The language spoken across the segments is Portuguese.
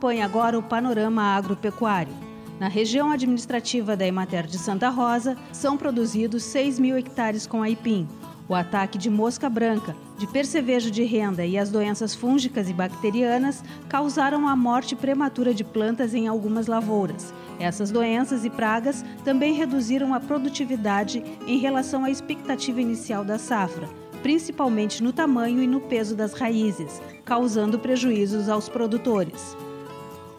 Acompanhe agora o panorama agropecuário. Na região administrativa da Emater de Santa Rosa, são produzidos 6 mil hectares com aipim. O ataque de mosca branca, de percevejo de renda e as doenças fúngicas e bacterianas causaram a morte prematura de plantas em algumas lavouras. Essas doenças e pragas também reduziram a produtividade em relação à expectativa inicial da safra, principalmente no tamanho e no peso das raízes, causando prejuízos aos produtores.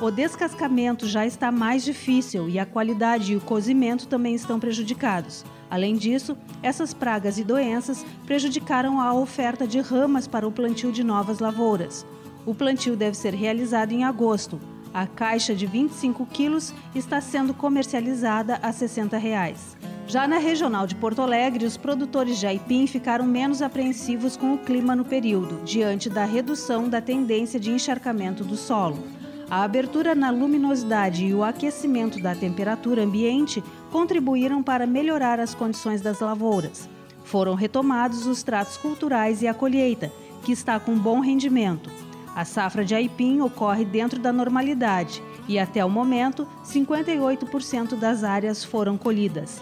O descascamento já está mais difícil e a qualidade e o cozimento também estão prejudicados. Além disso, essas pragas e doenças prejudicaram a oferta de ramas para o plantio de novas lavouras. O plantio deve ser realizado em agosto. A caixa de 25 quilos está sendo comercializada a 60 reais. Já na regional de Porto Alegre, os produtores de aipim ficaram menos apreensivos com o clima no período, diante da redução da tendência de encharcamento do solo. A abertura na luminosidade e o aquecimento da temperatura ambiente contribuíram para melhorar as condições das lavouras. Foram retomados os tratos culturais e a colheita, que está com bom rendimento. A safra de aipim ocorre dentro da normalidade e, até o momento, 58% das áreas foram colhidas.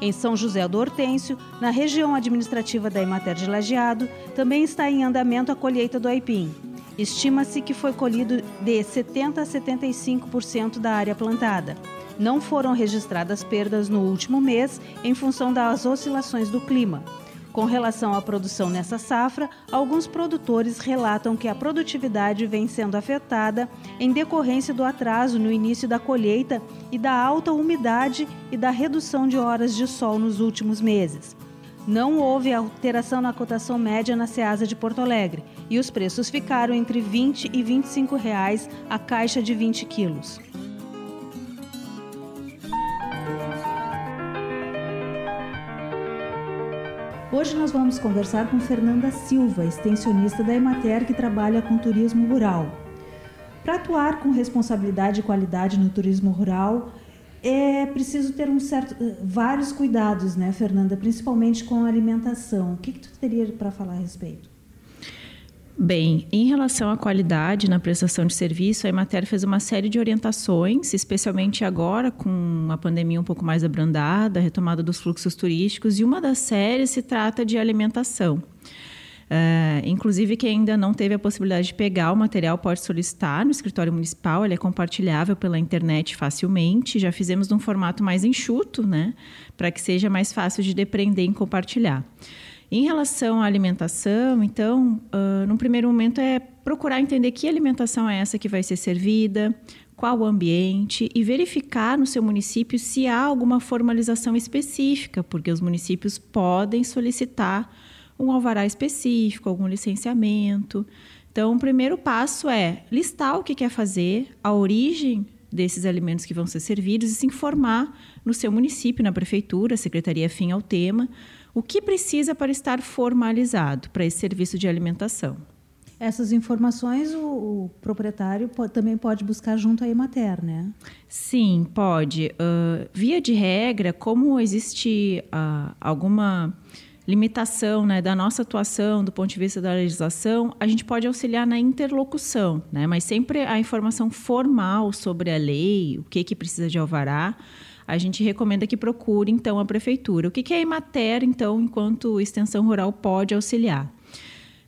Em São José do Hortêncio, na região administrativa da Emater de Lajeado, também está em andamento a colheita do aipim. Estima-se que foi colhido de 70 a 75% da área plantada. Não foram registradas perdas no último mês em função das oscilações do clima. Com relação à produção nessa safra, alguns produtores relatam que a produtividade vem sendo afetada em decorrência do atraso no início da colheita e da alta umidade e da redução de horas de sol nos últimos meses. Não houve alteração na cotação média na Ceasa de Porto Alegre e os preços ficaram entre 20 e 25 reais a caixa de 20 quilos. Hoje nós vamos conversar com Fernanda Silva, extensionista da Emater que trabalha com turismo rural. Para atuar com responsabilidade e qualidade no turismo rural, é preciso ter um certo, eh, vários cuidados, né, Fernanda, principalmente com a alimentação. O que, que tu teria para falar a respeito? Bem, em relação à qualidade na prestação de serviço, a Emater fez uma série de orientações, especialmente agora com a pandemia um pouco mais abrandada, a retomada dos fluxos turísticos, e uma das séries se trata de alimentação. Uh, inclusive, quem ainda não teve a possibilidade de pegar o material pode solicitar no escritório municipal, ele é compartilhável pela internet facilmente. Já fizemos num formato mais enxuto, né? Para que seja mais fácil de depreender e compartilhar. Em relação à alimentação, então, uh, num primeiro momento é procurar entender que alimentação é essa que vai ser servida, qual o ambiente e verificar no seu município se há alguma formalização específica, porque os municípios podem solicitar um alvará específico, algum licenciamento. Então, o primeiro passo é listar o que quer fazer, a origem desses alimentos que vão ser servidos e se informar no seu município, na prefeitura, secretaria afim ao tema, o que precisa para estar formalizado para esse serviço de alimentação. Essas informações o, o proprietário pode, também pode buscar junto à Emater, né? Sim, pode. Uh, via de regra, como existe uh, alguma limitação né, da nossa atuação do ponto de vista da legislação, a gente pode auxiliar na interlocução, né, mas sempre a informação formal sobre a lei, o que, que precisa de alvará, a gente recomenda que procure, então, a prefeitura. O que, que a Emater, então, enquanto extensão rural, pode auxiliar?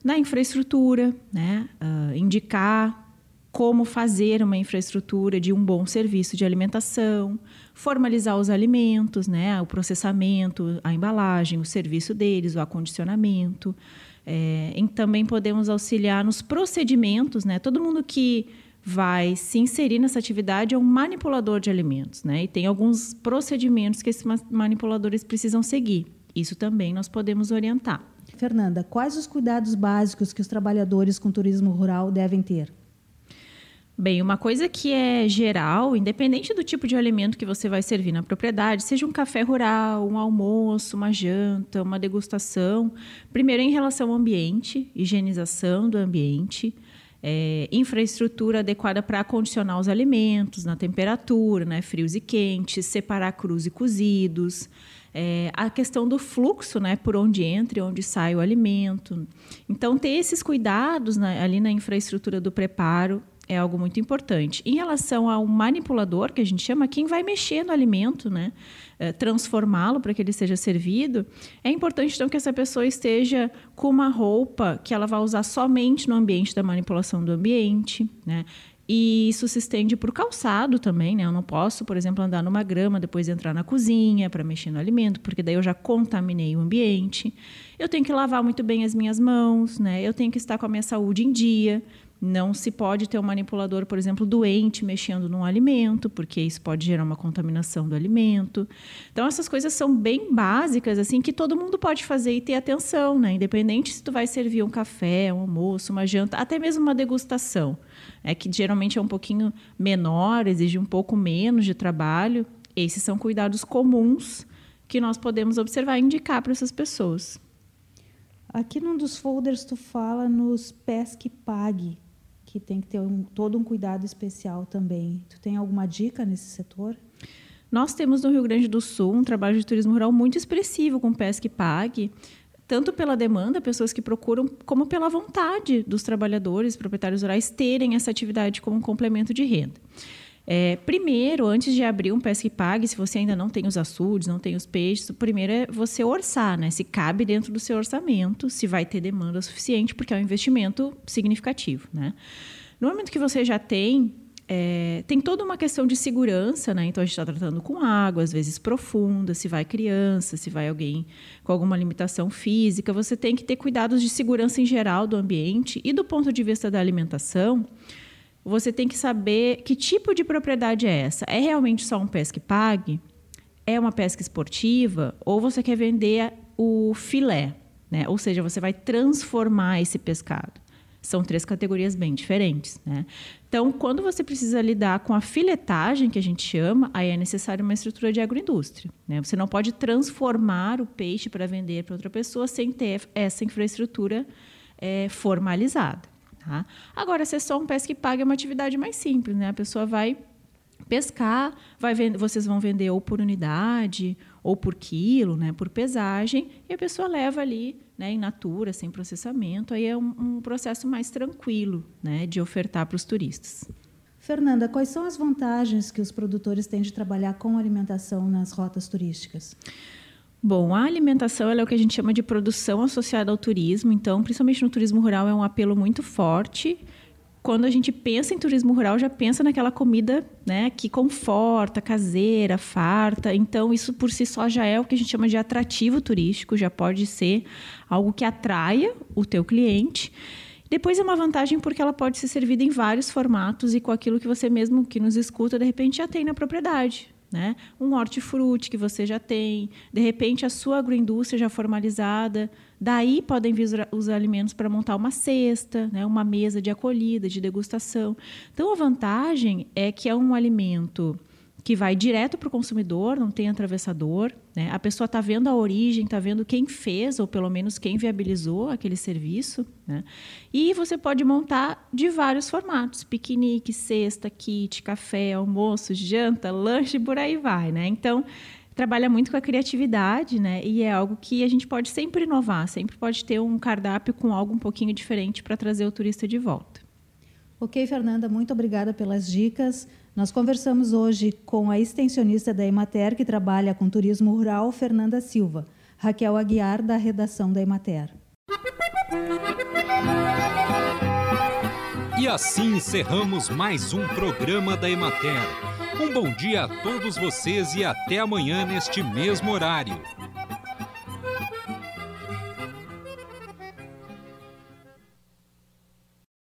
Na infraestrutura, né, uh, indicar como fazer uma infraestrutura de um bom serviço de alimentação, formalizar os alimentos, né, o processamento, a embalagem, o serviço deles, o acondicionamento. É, e também podemos auxiliar nos procedimentos, né? Todo mundo que vai se inserir nessa atividade é um manipulador de alimentos, né? E tem alguns procedimentos que esses manipuladores precisam seguir. Isso também nós podemos orientar. Fernanda, quais os cuidados básicos que os trabalhadores com turismo rural devem ter? Bem, uma coisa que é geral, independente do tipo de alimento que você vai servir na propriedade, seja um café rural, um almoço, uma janta, uma degustação, primeiro em relação ao ambiente, higienização do ambiente, é, infraestrutura adequada para acondicionar os alimentos na temperatura, né, frios e quentes, separar crus e cozidos, é, a questão do fluxo, né, por onde entra e onde sai o alimento. Então, ter esses cuidados né, ali na infraestrutura do preparo é algo muito importante. Em relação ao manipulador, que a gente chama, quem vai mexer no alimento, né? É, transformá-lo para que ele seja servido, é importante então que essa pessoa esteja com uma roupa que ela vai usar somente no ambiente da manipulação do ambiente, né? E isso se estende para o calçado também, né? Eu não posso, por exemplo, andar numa grama, depois entrar na cozinha para mexer no alimento, porque daí eu já contaminei o ambiente. Eu tenho que lavar muito bem as minhas mãos, né? Eu tenho que estar com a minha saúde em dia, não se pode ter um manipulador, por exemplo, doente mexendo num alimento, porque isso pode gerar uma contaminação do alimento. Então essas coisas são bem básicas assim que todo mundo pode fazer e ter atenção, né? Independente se tu vai servir um café, um almoço, uma janta, até mesmo uma degustação, é que geralmente é um pouquinho menor, exige um pouco menos de trabalho. Esses são cuidados comuns que nós podemos observar e indicar para essas pessoas. Aqui num dos folders tu fala nos pesque pague que tem que ter um, todo um cuidado especial também. Tu tem alguma dica nesse setor? Nós temos no Rio Grande do Sul um trabalho de turismo rural muito expressivo com pesca e pague, tanto pela demanda, pessoas que procuram, como pela vontade dos trabalhadores, proprietários rurais, terem essa atividade como um complemento de renda. É, primeiro, antes de abrir um pesca e pague, se você ainda não tem os açudes, não tem os peixes, o primeiro é você orçar, né? Se cabe dentro do seu orçamento, se vai ter demanda suficiente, porque é um investimento significativo, né? No momento que você já tem, é, tem toda uma questão de segurança, né? Então a gente está tratando com água, às vezes profunda, se vai criança, se vai alguém com alguma limitação física, você tem que ter cuidados de segurança em geral do ambiente e do ponto de vista da alimentação você tem que saber que tipo de propriedade é essa. É realmente só um pesca pague? É uma pesca esportiva? Ou você quer vender o filé? Né? Ou seja, você vai transformar esse pescado. São três categorias bem diferentes. Né? Então, quando você precisa lidar com a filetagem, que a gente chama, aí é necessário uma estrutura de agroindústria. Né? Você não pode transformar o peixe para vender para outra pessoa sem ter essa infraestrutura é, formalizada. Tá? Agora, é só um pesca e paga, é uma atividade mais simples. Né? A pessoa vai pescar, vai vender, vocês vão vender ou por unidade ou por quilo, né, por pesagem, e a pessoa leva ali, né, em natura, sem processamento. Aí é um, um processo mais tranquilo, né, de ofertar para os turistas. Fernanda, quais são as vantagens que os produtores têm de trabalhar com alimentação nas rotas turísticas? Bom, a alimentação é o que a gente chama de produção associada ao turismo, então, principalmente no turismo rural, é um apelo muito forte. Quando a gente pensa em turismo rural, já pensa naquela comida né, que conforta, caseira, farta. Então, isso por si só já é o que a gente chama de atrativo turístico, já pode ser algo que atraia o teu cliente. Depois é uma vantagem porque ela pode ser servida em vários formatos e com aquilo que você mesmo que nos escuta, de repente já tem na propriedade. Né? Um hortifruti que você já tem, de repente a sua agroindústria já formalizada, daí podem vir os alimentos para montar uma cesta, né? uma mesa de acolhida, de degustação. Então a vantagem é que é um alimento que vai direto para o consumidor, não tem atravessador. Né? A pessoa está vendo a origem, está vendo quem fez, ou pelo menos quem viabilizou aquele serviço. Né? E você pode montar de vários formatos: piquenique, cesta, kit, café, almoço, janta, lanche, por aí vai. Né? Então, trabalha muito com a criatividade, né? E é algo que a gente pode sempre inovar, sempre pode ter um cardápio com algo um pouquinho diferente para trazer o turista de volta. Ok, Fernanda, muito obrigada pelas dicas. Nós conversamos hoje com a extensionista da Emater, que trabalha com turismo rural, Fernanda Silva, Raquel Aguiar, da redação da Emater. E assim encerramos mais um programa da Emater. Um bom dia a todos vocês e até amanhã neste mesmo horário.